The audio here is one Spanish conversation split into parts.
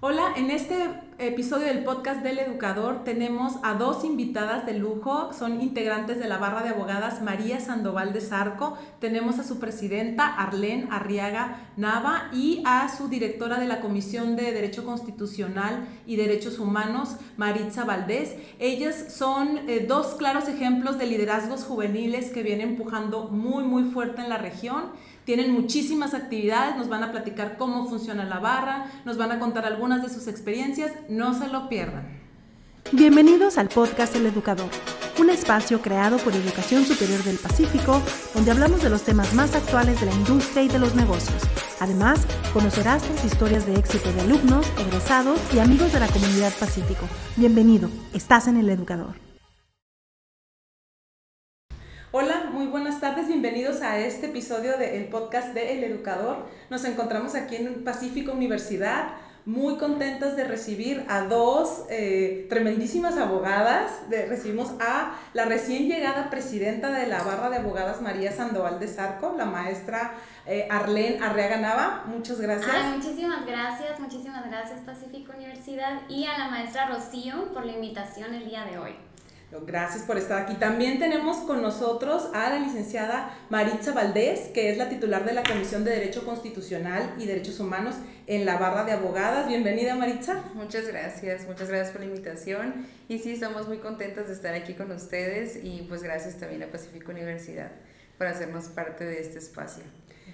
Hola, en este episodio del podcast del educador tenemos a dos invitadas de lujo, son integrantes de la barra de abogadas María Sandoval de Zarco, tenemos a su presidenta Arlén Arriaga Nava y a su directora de la Comisión de Derecho Constitucional y Derechos Humanos Maritza Valdés. Ellas son eh, dos claros ejemplos de liderazgos juveniles que vienen empujando muy muy fuerte en la región tienen muchísimas actividades, nos van a platicar cómo funciona la barra, nos van a contar algunas de sus experiencias, no se lo pierdan. Bienvenidos al podcast El Educador, un espacio creado por Educación Superior del Pacífico, donde hablamos de los temas más actuales de la industria y de los negocios. Además, conocerás las historias de éxito de alumnos, egresados y amigos de la comunidad Pacífico. Bienvenido, estás en El Educador. Muy buenas tardes, bienvenidos a este episodio del podcast de El Educador. Nos encontramos aquí en Pacífico Universidad, muy contentas de recibir a dos eh, tremendísimas abogadas. Recibimos a la recién llegada presidenta de la barra de abogadas María Sandoval de Zarco, la maestra eh, Arlén Arreaga Nava. Muchas gracias. muchísimas gracias, muchísimas gracias Pacífico Universidad y a la maestra Rocío por la invitación el día de hoy. Gracias por estar aquí. También tenemos con nosotros a la licenciada Maritza Valdés, que es la titular de la Comisión de Derecho Constitucional y Derechos Humanos en la barra de abogadas. Bienvenida, Maritza. Muchas gracias, muchas gracias por la invitación. Y sí, estamos muy contentas de estar aquí con ustedes y pues gracias también a Pacífico Universidad por hacernos parte de este espacio.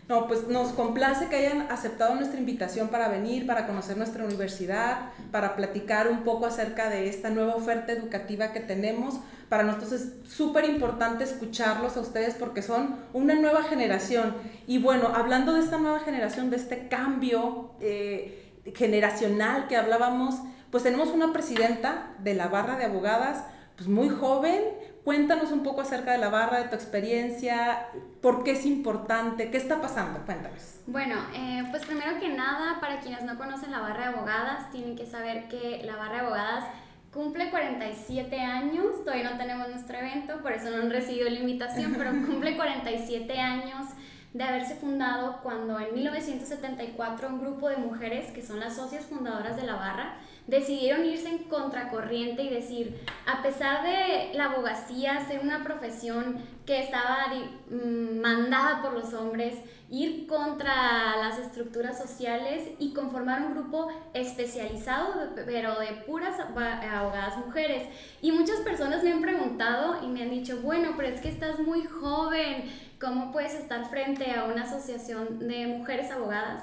No, pues nos complace que hayan aceptado nuestra invitación para venir, para conocer nuestra universidad, para platicar un poco acerca de esta nueva oferta educativa que tenemos. Para nosotros es súper importante escucharlos a ustedes porque son una nueva generación. Y bueno, hablando de esta nueva generación, de este cambio eh, generacional que hablábamos, pues tenemos una presidenta de la barra de abogadas, pues muy joven, Cuéntanos un poco acerca de la barra, de tu experiencia, por qué es importante, qué está pasando, cuéntanos. Bueno, eh, pues primero que nada, para quienes no conocen la barra de abogadas, tienen que saber que la barra de abogadas cumple 47 años, todavía no tenemos nuestro evento, por eso no han recibido la invitación, pero cumple 47 años de haberse fundado cuando en 1974 un grupo de mujeres, que son las socias fundadoras de la barra, decidieron irse en contracorriente y decir, a pesar de la abogacía ser una profesión que estaba mm, mandada por los hombres, ir contra las estructuras sociales y conformar un grupo especializado, pero de puras abogadas mujeres. Y muchas personas me han preguntado y me han dicho, bueno, pero es que estás muy joven, ¿cómo puedes estar frente a una asociación de mujeres abogadas?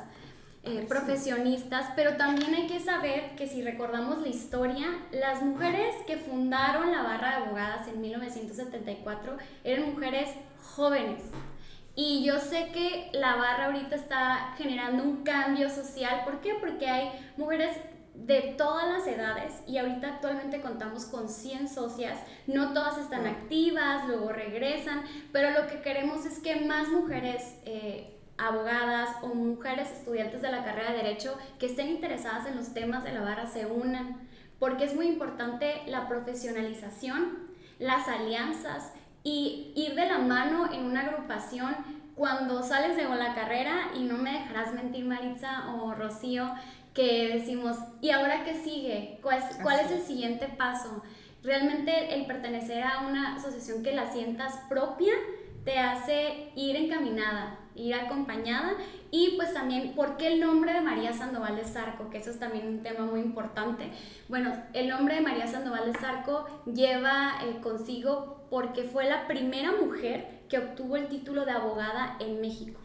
Eh, profesionistas, pero también hay que saber que si recordamos la historia, las mujeres que fundaron la barra de abogadas en 1974 eran mujeres jóvenes. Y yo sé que la barra ahorita está generando un cambio social. ¿Por qué? Porque hay mujeres de todas las edades y ahorita actualmente contamos con 100 socias. No todas están activas, luego regresan, pero lo que queremos es que más mujeres... Eh, abogadas o mujeres estudiantes de la carrera de Derecho que estén interesadas en los temas de la barra se unan, porque es muy importante la profesionalización, las alianzas y ir de la mano en una agrupación cuando sales de la carrera y no me dejarás mentir Maritza o Rocío, que decimos, ¿y ahora qué sigue? ¿Cuál es, cuál es el siguiente paso? Realmente el pertenecer a una asociación que la sientas propia te hace ir encaminada, ir acompañada y pues también, ¿por qué el nombre de María Sandoval de Zarco? Que eso es también un tema muy importante. Bueno, el nombre de María Sandoval de Zarco lleva eh, consigo porque fue la primera mujer que obtuvo el título de abogada en México.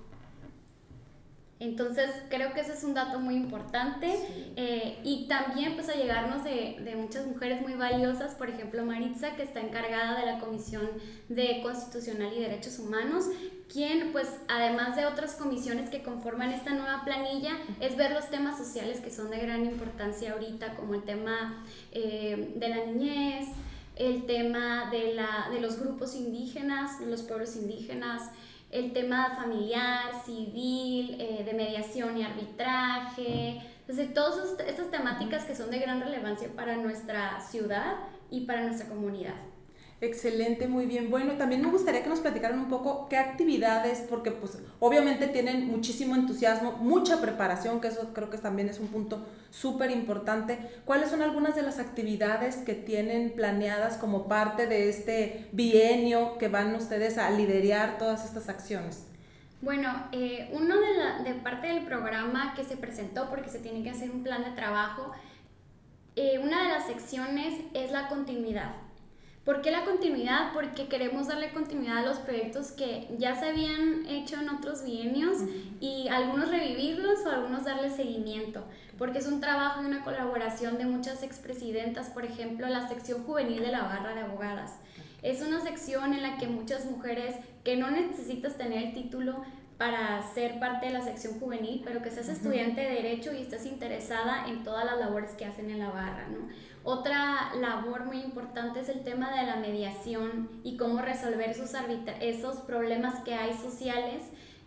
Entonces creo que ese es un dato muy importante eh, y también pues a llegarnos de, de, muchas mujeres muy valiosas, por ejemplo Maritza que está encargada de la Comisión de Constitucional y Derechos Humanos, quien pues además de otras comisiones que conforman esta nueva planilla es ver los temas sociales que son de gran importancia ahorita como el tema eh, de la niñez, el tema de, la, de los grupos indígenas, los pueblos indígenas, el tema familiar, civil, eh, de mediación y arbitraje, es decir, todas estas temáticas que son de gran relevancia para nuestra ciudad y para nuestra comunidad. Excelente, muy bien. Bueno, también me gustaría que nos platicaran un poco qué actividades, porque pues obviamente tienen muchísimo entusiasmo, mucha preparación, que eso creo que también es un punto súper importante. ¿Cuáles son algunas de las actividades que tienen planeadas como parte de este bienio que van ustedes a liderar todas estas acciones? Bueno, eh, uno de, la, de parte del programa que se presentó, porque se tiene que hacer un plan de trabajo, eh, una de las secciones es la continuidad. ¿Por qué la continuidad? Porque queremos darle continuidad a los proyectos que ya se habían hecho en otros bienios y algunos revivirlos o algunos darle seguimiento, porque es un trabajo y una colaboración de muchas expresidentas, por ejemplo, la sección juvenil de la barra de abogadas. Es una sección en la que muchas mujeres que no necesitas tener el título para ser parte de la sección juvenil, pero que seas estudiante de derecho y estés interesada en todas las labores que hacen en la barra, ¿no? Otra labor muy importante es el tema de la mediación y cómo resolver esos, esos problemas que hay sociales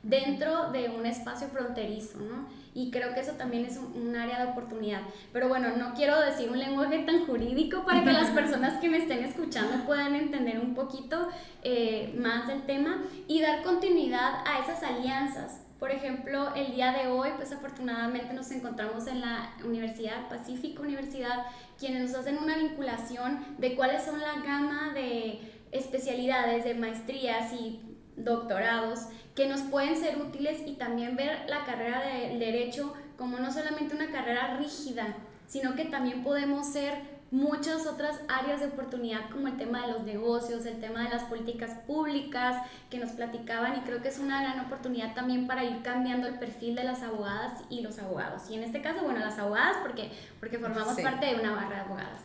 dentro de un espacio fronterizo, ¿no? Y creo que eso también es un, área de oportunidad. Pero bueno, no quiero decir un lenguaje tan jurídico para que las personas que me estén escuchando puedan entender un poquito eh, más del tema y dar continuidad a esas alianzas por ejemplo, el día de hoy, pues afortunadamente nos encontramos en la Universidad Pacífico Universidad, quienes nos hacen una vinculación de cuáles son la gama de especialidades, de maestrías y doctorados que nos pueden ser útiles y también ver la carrera del derecho como no solamente una carrera rígida, sino que también podemos ser muchas otras áreas de oportunidad como el tema de los negocios, el tema de las políticas públicas que nos platicaban y creo que es una gran oportunidad también para ir cambiando el perfil de las abogadas y los abogados. Y en este caso, bueno, las abogadas porque, porque formamos parte de una barra de abogadas.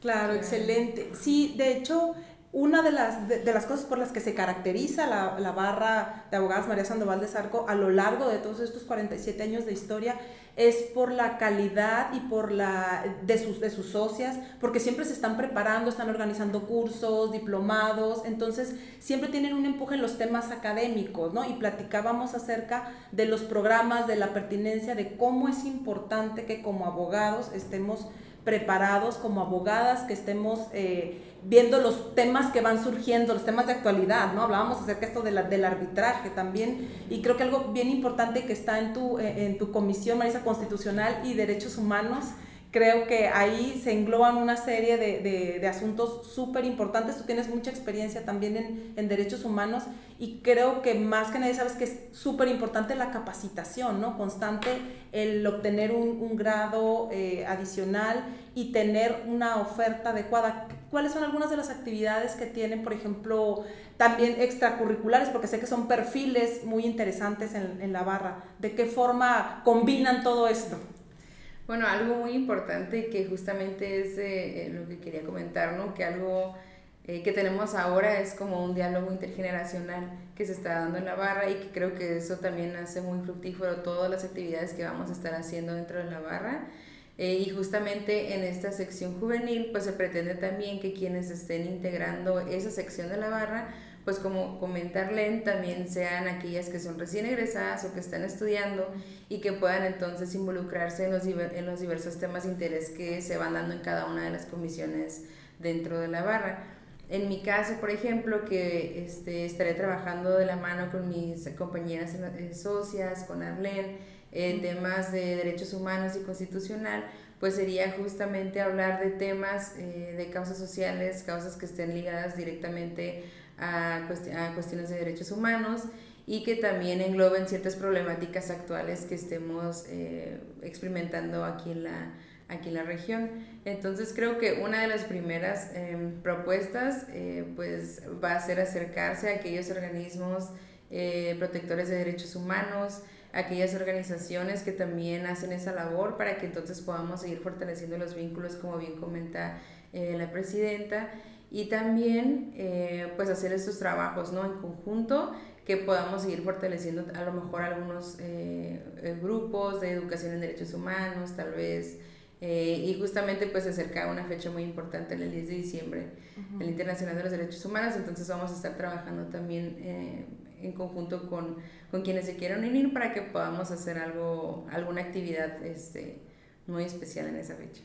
Claro, excelente. Sí, de hecho, una de las, de, las cosas por las que se caracteriza la, la, barra de abogadas María Sandoval de Zarco a lo largo de todos estos 47 años de historia es por la calidad y por la de sus, de sus socias, porque siempre se están preparando, están organizando cursos, diplomados, entonces siempre tienen un empuje en los temas académicos, ¿no? Y platicábamos acerca de los programas, de la pertinencia, de cómo es importante que como abogados estemos preparados, como abogadas, que estemos... Eh, viendo los temas que van surgiendo, los temas de actualidad, ¿no? Hablábamos acerca de esto de la, del arbitraje también, y creo que algo bien importante que está en tu, eh, en tu comisión, Marisa, Constitucional y Derechos Humanos, creo que ahí se engloban una serie de, de, asuntos súper importantes. Tú tienes mucha experiencia también en, en, derechos humanos y creo que más que nadie sabes que es súper importante la capacitación, ¿no? Constante, el obtener un, un grado eh, adicional y tener una oferta adecuada. ¿Cuáles son algunas de las actividades que tienen, por ejemplo, también extracurriculares? Porque sé que son perfiles muy interesantes en, en la barra. ¿De qué forma combinan todo esto? Bueno, algo muy importante que justamente es eh, lo que quería comentar, ¿no? Que algo eh, que tenemos ahora es como un diálogo intergeneracional que se está dando en la barra y que creo que eso también hace muy fructífero todas las actividades que vamos a estar haciendo dentro de la barra. Eh, y justamente en esta sección juvenil, pues se pretende también que quienes estén integrando esa sección de la barra pues como comentarle también sean aquellas que son recién egresadas o que están estudiando y que puedan entonces involucrarse en los, en los diversos temas de interés que se van dando en cada una de las comisiones dentro de la barra. En mi caso, por ejemplo, que este, estaré trabajando de la mano con mis compañeras eh, socias, con Arlene, en temas de derechos humanos y constitucional, pues sería justamente hablar de temas eh, de causas sociales, causas que estén ligadas directamente a, cuestiones de derechos humanos y que también engloben ciertas problemáticas actuales que estemos eh, experimentando aquí en, la, aquí en la región. Entonces creo que una de las primeras em, propuestas eh, pues va a ser acercarse a aquellos organismos eh, protectores de derechos humanos, aquellas organizaciones que también hacen esa labor para que entonces podamos seguir fortaleciendo los vínculos, como bien comenta la presidenta y también eh, pues hacer estos trabajos ¿no? en conjunto que podamos seguir fortaleciendo a lo mejor algunos eh, eh, grupos de educación en derechos humanos, tal vez. y justamente pues se acerca una fecha muy importante, el 10 de diciembre, el Internacional de los Derechos Humanos, entonces vamos a estar trabajando también en conjunto con, con, quienes se quieran unir para que podamos hacer algo, alguna actividad este, muy especial en esa fecha.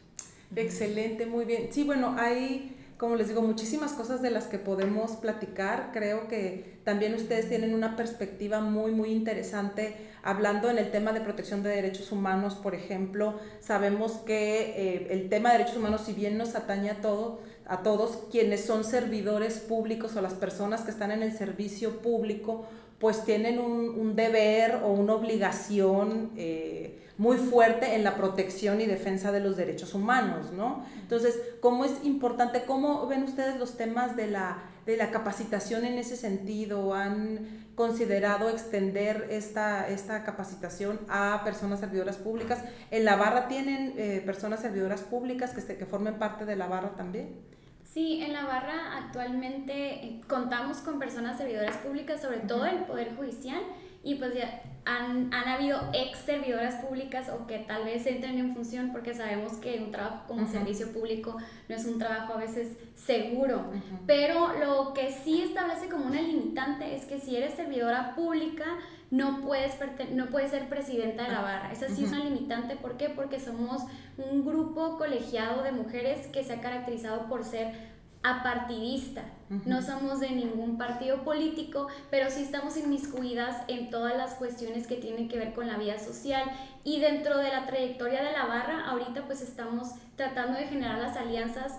Excelente, muy bien. Sí, bueno, hay como les digo, muchísimas cosas de las que podemos platicar. Creo que también ustedes tienen una perspectiva muy, muy interesante hablando en el tema de protección de derechos humanos, por ejemplo. Sabemos que eh, el tema de derechos humanos, si bien nos atañe a, todo, a todos quienes son servidores públicos o las personas que están en el servicio público, pues tienen un, deber o una obligación eh, muy fuerte en la protección y defensa de los derechos humanos, ¿no? Entonces, ¿cómo es importante, cómo ven ustedes los temas de la, de la capacitación en ese sentido? ¿Han considerado extender esta, esta capacitación a personas servidoras públicas? ¿En la barra tienen eh, personas servidoras públicas que, que formen parte de la barra también? Sí, en la barra actualmente eh, contamos con personas servidoras públicas, sobre todo el Poder Judicial, y pues ya han, han, habido ex servidoras públicas o que tal vez entren en función porque sabemos que un trabajo como servicio público no es un trabajo a veces seguro, pero lo que sí establece como una limitante es que si eres servidora pública no puedes, no puedes ser presidenta de la barra. Esa sí es una limitante, ¿por qué? Porque somos un grupo colegiado de mujeres que se ha caracterizado por ser apartidista. No somos de ningún partido político, pero sí estamos inmiscuidas en todas las cuestiones que tienen que ver con la vida social. Y dentro de la trayectoria de la barra, ahorita pues estamos tratando de generar las alianzas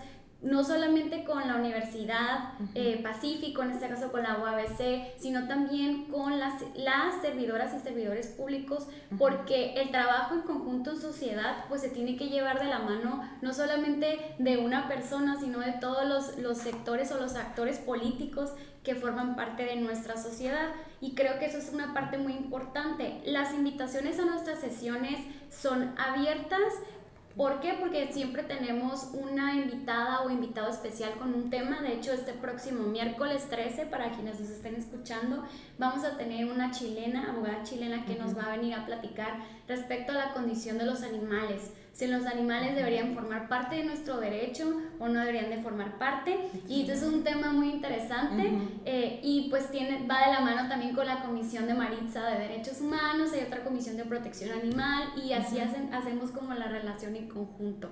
no solamente con la Universidad eh, Pacífico, en este caso con la UABC, sino también con las, las servidoras y servidores públicos, porque el trabajo en conjunto en sociedad pues se tiene que llevar de la mano no solamente de una persona, sino de todos los, los sectores o los actores políticos que forman parte de nuestra sociedad. Y creo que eso es una parte muy importante. Las invitaciones a nuestras sesiones son abiertas ¿Por qué? Porque siempre tenemos una invitada o invitado especial con un tema. De hecho, este próximo miércoles 13, para quienes nos estén escuchando, vamos a tener una chilena, abogada chilena, que nos va a venir a platicar respecto a la condición de los animales si los animales deberían formar parte de nuestro derecho o no deberían de formar parte. Y esto es un tema muy interesante eh, y pues tiene, va de la mano también con la Comisión de Maritza de Derechos Humanos, hay otra Comisión de Protección Animal y así hacen, hacemos como la relación en conjunto.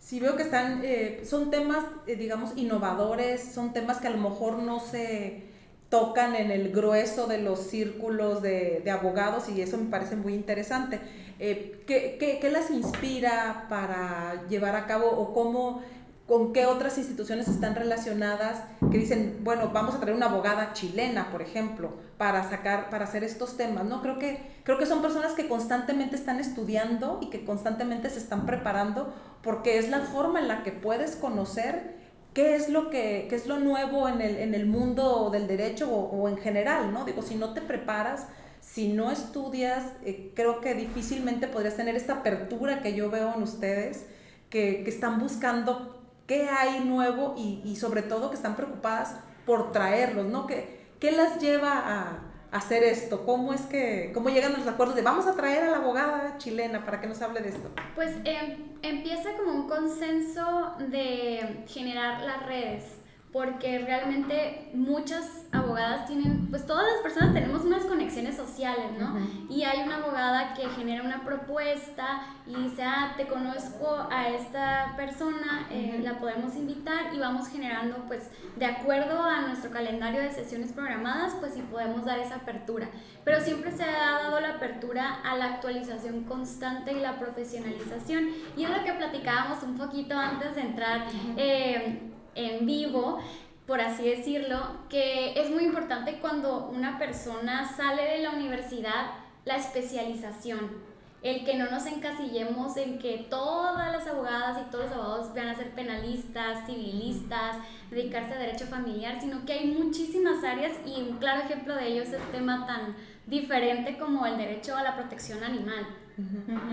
Sí, veo que están, eh, son temas, eh, digamos, innovadores, son temas que a lo mejor no se tocan en el grueso de los círculos de, de abogados y eso me parece muy interesante. Eh, ¿qué, qué, qué, las inspira para llevar a cabo o cómo, con qué otras instituciones están relacionadas que dicen, bueno, vamos a traer una abogada chilena, por ejemplo, para sacar, para hacer estos temas, ¿no? Creo que, creo que son personas que constantemente están estudiando y que constantemente se están preparando porque es la forma en la que puedes conocer qué es lo que qué es lo nuevo en el, en el mundo del derecho o, en general, ¿no? Digo, si no te preparas, si no estudias, eh, creo que difícilmente podrías tener esta apertura que yo veo en ustedes, que, que están buscando qué hay nuevo y, y, sobre todo que están preocupadas por traerlos, ¿no? ¿Qué, qué las lleva a, hacer esto? ¿Cómo es que, cómo llegan los acuerdos de vamos a traer a la abogada chilena para que nos hable de esto? Pues em, empieza como un consenso de generar las redes porque realmente muchas abogadas tienen, pues todas las personas tenemos unas conexiones sociales, ¿no? Y hay una abogada que genera una propuesta y dice, ah, te conozco a esta persona, eh, la podemos invitar y vamos generando, pues, de acuerdo a nuestro calendario de sesiones programadas, pues sí podemos dar esa apertura. Pero siempre se ha dado la apertura a la actualización constante y la profesionalización. Y es lo que platicábamos un poquito antes de entrar en vivo, por así decirlo, que es muy importante cuando una persona sale de la universidad, la especialización. El que no nos encasillemos en que todas las abogadas y todos los abogados van a ser penalistas, civilistas, dedicarse a derecho familiar, sino que hay muchísimas áreas y un claro ejemplo de ello es el tema tan diferente como el derecho a la protección animal.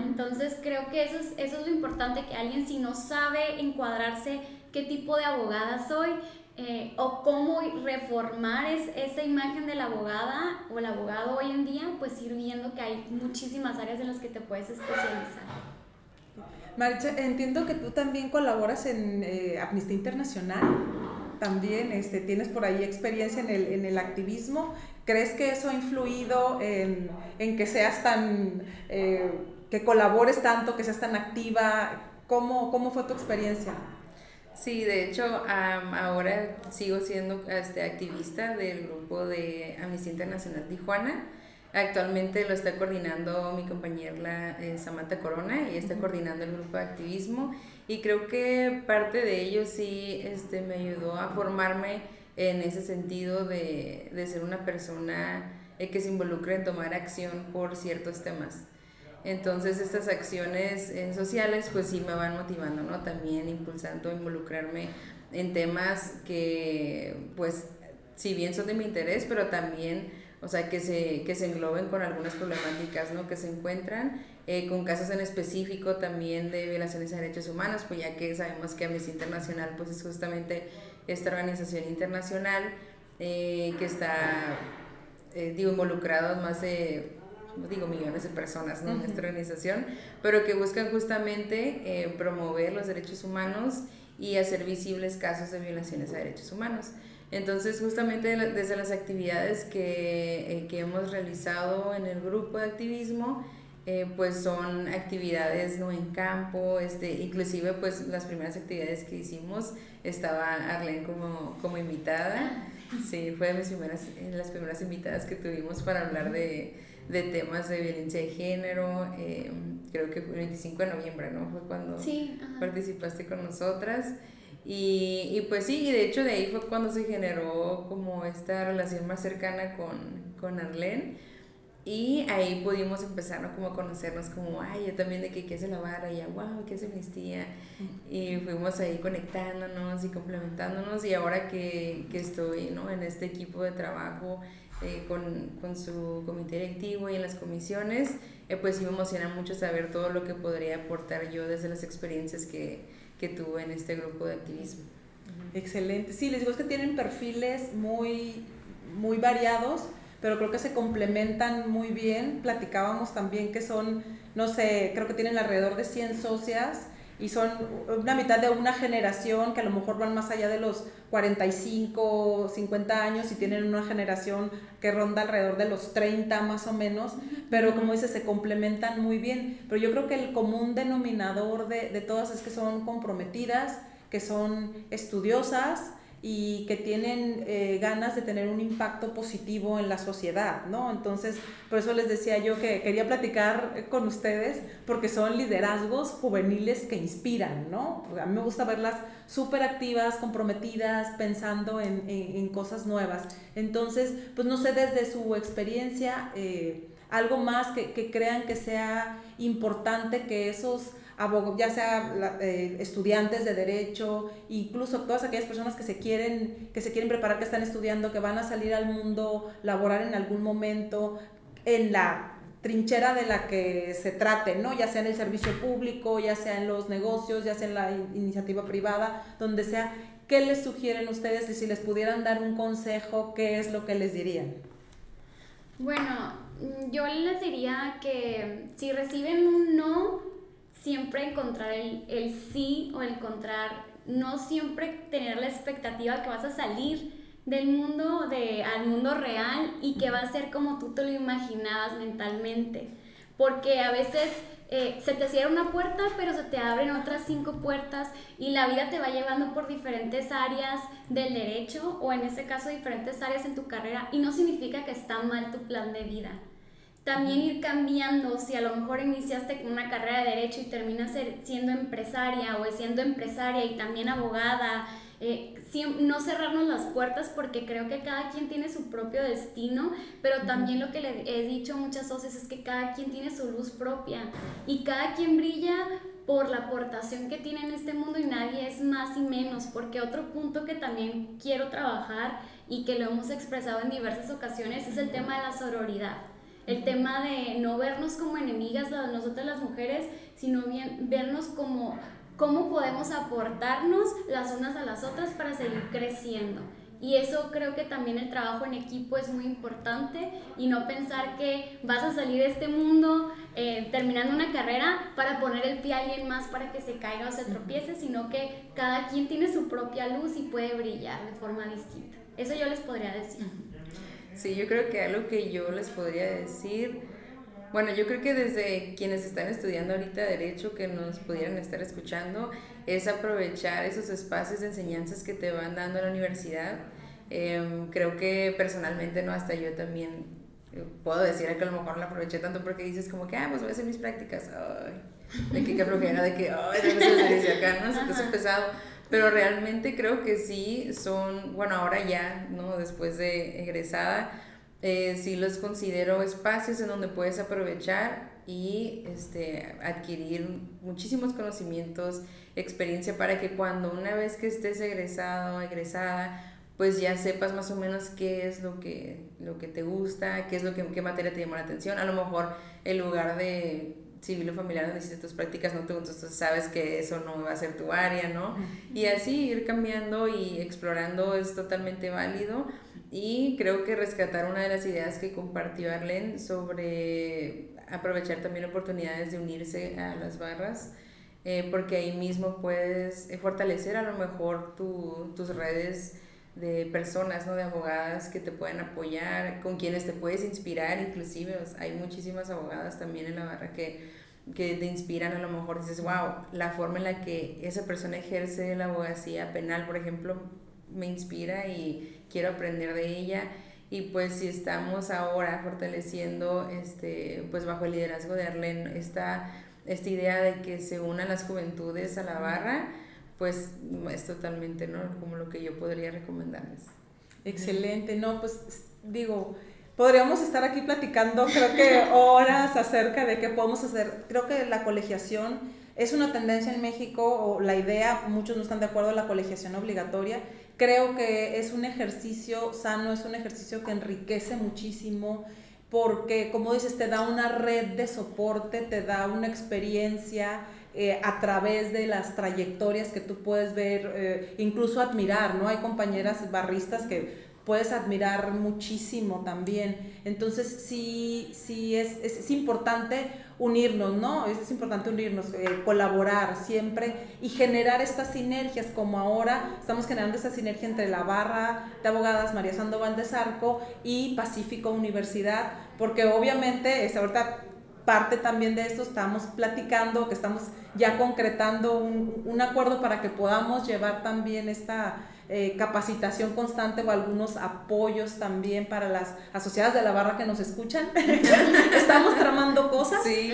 Entonces creo que eso es, eso es lo importante, que alguien si no sabe encuadrarse qué tipo de abogada soy eh, o cómo reformar es, esa imagen de la abogada o el abogado hoy en día, pues ir viendo que hay muchísimas áreas en las que te puedes especializar. Maricha, entiendo que tú también colaboras en eh, Amnistía Internacional, también este, tienes por ahí experiencia en el, en el activismo. ¿Crees que eso ha influido en, en que seas tan, eh, que colabores tanto, que seas tan activa? ¿Cómo, cómo fue tu experiencia? Sí, de hecho, ahora sigo siendo este, activista del grupo de Amnistía Internacional Tijuana. Actualmente lo está coordinando mi compañera eh, Samantha Corona y está coordinando el grupo de activismo y creo que parte de ello sí este, me ayudó a formarme en ese sentido de, de ser una persona eh, que se involucre en tomar acción por ciertos temas. Entonces estas acciones eh, sociales pues sí me van motivando, ¿no? También impulsando involucrarme en temas que pues si bien son de mi interés, pero también, o sea, que se, que se engloben con algunas problemáticas, ¿no? Que se encuentran, eh, con casos en específico también de violaciones a derechos humanos, pues ya que sabemos que Amnistía Internacional pues es justamente esta organización internacional eh, que está, digo, involucrado más de digo millones de personas ¿no? en esta organización, pero que buscan justamente eh, promover los derechos humanos y hacer visibles casos de violaciones a derechos humanos. Entonces, justamente desde las actividades que, eh, que hemos realizado en el grupo de activismo, eh, pues son actividades no en campo, este, inclusive pues las primeras actividades que hicimos estaba Arlene como, como invitada, ah. sí, fue de mis primeras, las primeras invitadas que tuvimos para hablar de, de temas de violencia de género. Eh, creo que fue el 25 de noviembre, ¿no? Fue cuando participaste con nosotras. Y, y, pues sí, y de hecho de ahí fue cuando se generó como esta relación más cercana con, con Arlene. Y ahí pudimos empezar ¿no? como a conocernos como, ay, yo también de que qué hace la barra, y ya, wow, qué hace amnistía. Y fuimos ahí conectándonos y complementándonos. Y ahora que, que estoy ¿no? en este equipo de trabajo eh, con, con, su comité directivo y en las comisiones, eh, pues sí me emociona mucho saber todo lo que podría aportar yo desde las experiencias que, que tuve en este grupo de activismo. Excelente. Sí, les digo es que tienen perfiles muy, muy variados, pero creo que se complementan muy bien. Platicábamos también que son, no sé, creo que tienen alrededor de 100 socias y son una mitad de una generación que a lo mejor van más allá de los 45, 50 años y tienen una generación que ronda alrededor de los 30 más o menos, pero como dice, se complementan muy bien. Pero yo creo que el común denominador de, de todas es que son comprometidas, que son estudiosas, y que tienen eh, ganas de tener un impacto positivo en la sociedad, ¿no? Entonces, por eso les decía yo que quería platicar con ustedes porque son liderazgos juveniles que inspiran, ¿no? a mí me gusta verlas súper activas, comprometidas, pensando en, en, cosas nuevas. Entonces, pues no sé, desde su experiencia, eh, algo más que, que crean que sea importante que esos ya sea eh, estudiantes de derecho, incluso todas aquellas personas que se quieren que se quieren preparar, que están estudiando, que van a salir al mundo laborar en algún momento en la trinchera de la que se trate, ¿no? Ya sea en el servicio público, ya sea en los negocios, ya sea en la iniciativa privada, donde sea, ¿qué les sugieren ustedes y si les pudieran dar un consejo, qué es lo que les dirían? Bueno, yo les diría que si reciben un no, siempre encontrar el, el sí o encontrar, no siempre tener la expectativa que vas a salir del mundo de, al mundo real y que va a ser como tú te lo imaginabas mentalmente. Porque a veces eh, se te cierra una puerta, pero se te abren otras cinco puertas y la vida te va llevando por diferentes áreas del derecho o en este caso diferentes áreas en tu carrera y no significa que está mal tu plan de vida también ir cambiando, si a lo mejor iniciaste con una carrera de derecho y terminas siendo empresaria o siendo empresaria y también abogada, eh, no cerrarnos las puertas porque creo que cada quien tiene su propio destino, pero también lo que le he dicho muchas veces es que cada quien tiene su luz propia y cada quien brilla por la aportación que tiene en este mundo y nadie es más y menos, porque otro punto que también quiero trabajar y que lo hemos expresado en diversas ocasiones es el tema de la sororidad el tema de no vernos como enemigas nosotras las mujeres, sino bien vernos como cómo podemos aportarnos las unas a las otras para seguir creciendo. Y eso creo que también el trabajo en equipo es muy importante y no pensar que vas a salir de este mundo eh, terminando una carrera para poner el pie a alguien más para que se caiga o se tropiece, sino que cada quien tiene su propia luz y puede brillar de forma distinta. Eso yo les podría decir. Sí, yo creo que algo que yo les podría decir Bueno, yo creo que desde quienes están estudiando ahorita Derecho, que nos pudieran estar escuchando, es aprovechar esos espacios de enseñanzas que te van dando la universidad. Em, creo que personalmente, no, hasta yo también eh, puedo decir que a lo mejor la aproveché tanto porque dices como que, ah, pues voy a hacer mis prácticas. Ay, de que qué flojera, de que, ay, de que acá, ¿no? Se te pesado. Pero realmente creo que sí son, bueno, ahora ya, ¿no? Después de egresada, eh, sí los considero espacios en donde puedes aprovechar y este, adquirir muchísimos conocimientos, experiencia para que cuando una vez que estés egresado, egresada, pues ya sepas más o menos qué es lo que, lo que te gusta, qué es lo que, qué materia te llama la atención. A lo mejor el lugar de civil o familiar donde hiciste tus prácticas no te gusta, entonces sabes que eso no va a ser tu área, ¿no? Y así ir cambiando y explorando es totalmente válido. Y creo que rescatar una de las ideas que compartió Arlen sobre aprovechar también oportunidades de unirse a las barras, eh, porque ahí mismo puedes eh, fortalecer a lo mejor tu, tus redes de personas, ¿no? De abogadas que te pueden apoyar, con quienes te puedes inspirar, inclusive, hay muchísimas abogadas también en la barra que, que te inspiran, a lo mejor dices, wow, la forma en la que esa persona ejerce la abogacía penal, por ejemplo, me inspira y quiero aprender de ella. Y pues si estamos ahora fortaleciendo, este, pues bajo el liderazgo de Arlen, esta, esta idea de que se unan las juventudes a la barra, pues es totalmente ¿no? como lo que yo podría recomendarles. Excelente, no, pues digo, podríamos estar aquí platicando creo que horas acerca de qué podemos hacer. Creo que la colegiación es una tendencia en México, o la idea, muchos no están de acuerdo, la colegiación obligatoria, Creo que es un ejercicio sano, es un ejercicio que enriquece muchísimo porque, como dices, te da una red de soporte, te da una experiencia eh, a través de las trayectorias que tú puedes ver, eh, incluso admirar, ¿no? Hay compañeras barristas que puedes admirar muchísimo también. Entonces, sí, sí es, es, es importante unirnos, ¿no? Es, importante unirnos, eh, colaborar siempre y generar estas sinergias, como ahora estamos generando esta sinergia entre la barra de abogadas María Sandoval de Zarco y Pacífico Universidad, porque obviamente es ahorita parte también de esto, estamos platicando, que estamos ya concretando un, un acuerdo para que podamos llevar también esta eh, capacitación constante o algunos apoyos también para las asociadas de la barra que nos escuchan. estamos tramando cosas. Sí.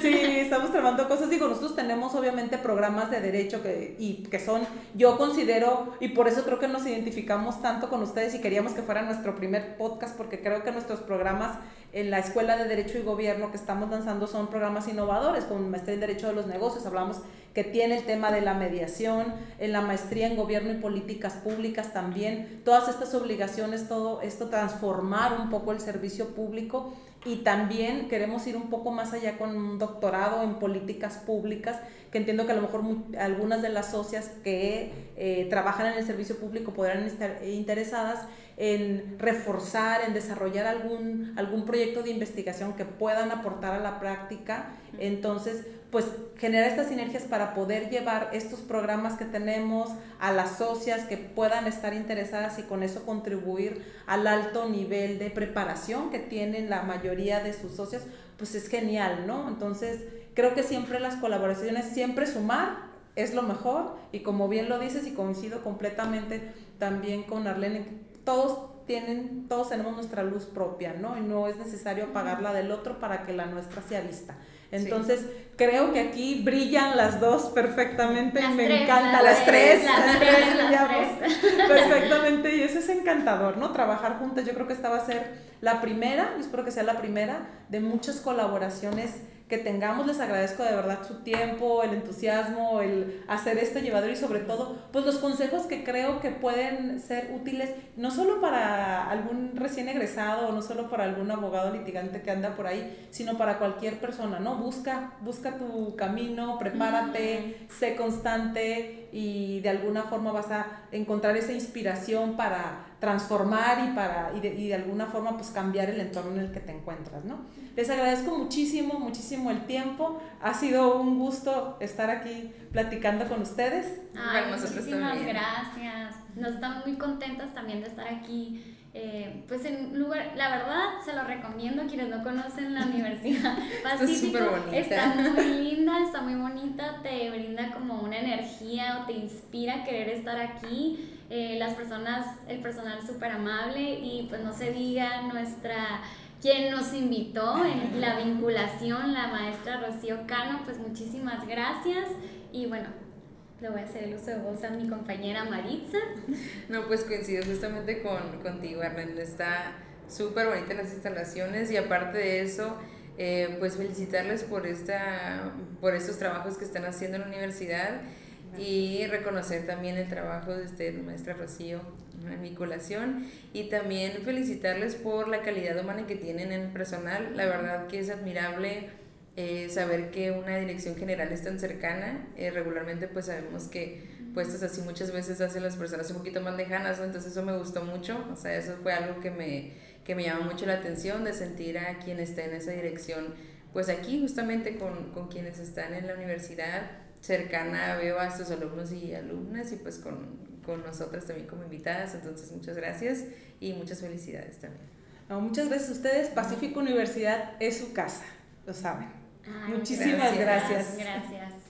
sí, estamos tramando cosas. Digo, nosotros tenemos obviamente programas de derecho que, y que son, yo considero, y por eso creo que nos identificamos tanto con ustedes y queríamos que fuera nuestro primer podcast, porque creo que nuestros programas en la Escuela de Derecho y Gobierno que estamos lanzando son programas innovadores, con maestría en Derecho de los Negocios, hablamos que tiene el tema de la mediación, en la maestría en Gobierno y Políticas Públicas también, todas estas obligaciones, todo esto, transformar un poco el servicio público y también queremos ir un poco más allá con un doctorado en políticas públicas, que entiendo que a lo mejor algunas de las socias que eh, trabajan en el servicio público podrán estar interesadas en reforzar, en desarrollar algún, algún proyecto de investigación que puedan aportar a la práctica. Entonces, pues generar estas sinergias para poder llevar estos programas que tenemos a las socias que puedan estar interesadas y con eso contribuir al alto nivel de preparación que tienen la mayoría de sus socios, pues es genial, ¿no? Entonces, creo que siempre las colaboraciones, siempre sumar es lo mejor y como bien lo dices y coincido completamente también con Arlene, todos tienen, todos tenemos nuestra luz propia, ¿no? Y no es necesario apagar la del otro para que la nuestra sea vista. Entonces, creo que aquí brillan las dos perfectamente y me encanta las, tres, las, tres, perfectamente y eso es encantador, ¿no? Trabajar juntas, yo creo que esta va a ser la primera, y espero que sea la primera de muchas colaboraciones que tengamos. Les agradezco de verdad su tiempo, el entusiasmo, el hacer este llevador y sobre todo, pues los consejos que creo que pueden ser útiles, no solo para algún recién egresado o no solo para algún abogado litigante que anda por ahí, sino para cualquier persona, ¿no? Busca, busca tu camino, prepárate, sé constante y de alguna forma vas a encontrar esa inspiración para transformar y para y de, y de, alguna forma pues cambiar el entorno en el que te encuentras, ¿no? Les agradezco muchísimo, muchísimo el tiempo. Ha sido un gusto estar aquí platicando con ustedes. Ay, muchísimas gracias. Nos estamos muy contentas también de estar aquí eh, pues en lugar, la verdad se lo recomiendo a quienes no conocen la Universidad Pacífico. Está, muy linda, está muy bonita, te brinda como una energía o te inspira a querer estar aquí. Eh, las personas, el personal súper amable y pues no se diga nuestra quien nos invitó en la vinculación, la maestra Rocío Cano, pues muchísimas gracias y bueno, le voy a hacer el uso de voz a mi compañera Maritza. No, pues coincido justamente con, contigo, Arlen. Está súper bonita las instalaciones y aparte de eso, eh, pues felicitarles por, esta, por estos trabajos que están haciendo en la universidad y reconocer también el trabajo de usted, maestra Rocío, en vinculación y también felicitarles por la calidad humana que tienen en el personal. La verdad que es admirable eh, saber que una dirección general es tan cercana, eh, regularmente pues sabemos que puestos así muchas veces hacen las personas un poquito más lejanas, entonces eso me gustó mucho, o sea, eso fue algo que me, que me llama mucho la atención de sentir a quien está en esa dirección, pues aquí justamente con, con quienes están en la universidad cercana, veo a sus alumnos y alumnas y pues con, con nosotras también como invitadas, entonces muchas gracias y muchas felicidades también. muchas gracias a ustedes, Pacífico Universidad es su casa, lo saben. Muchísimas gracias. Gracias.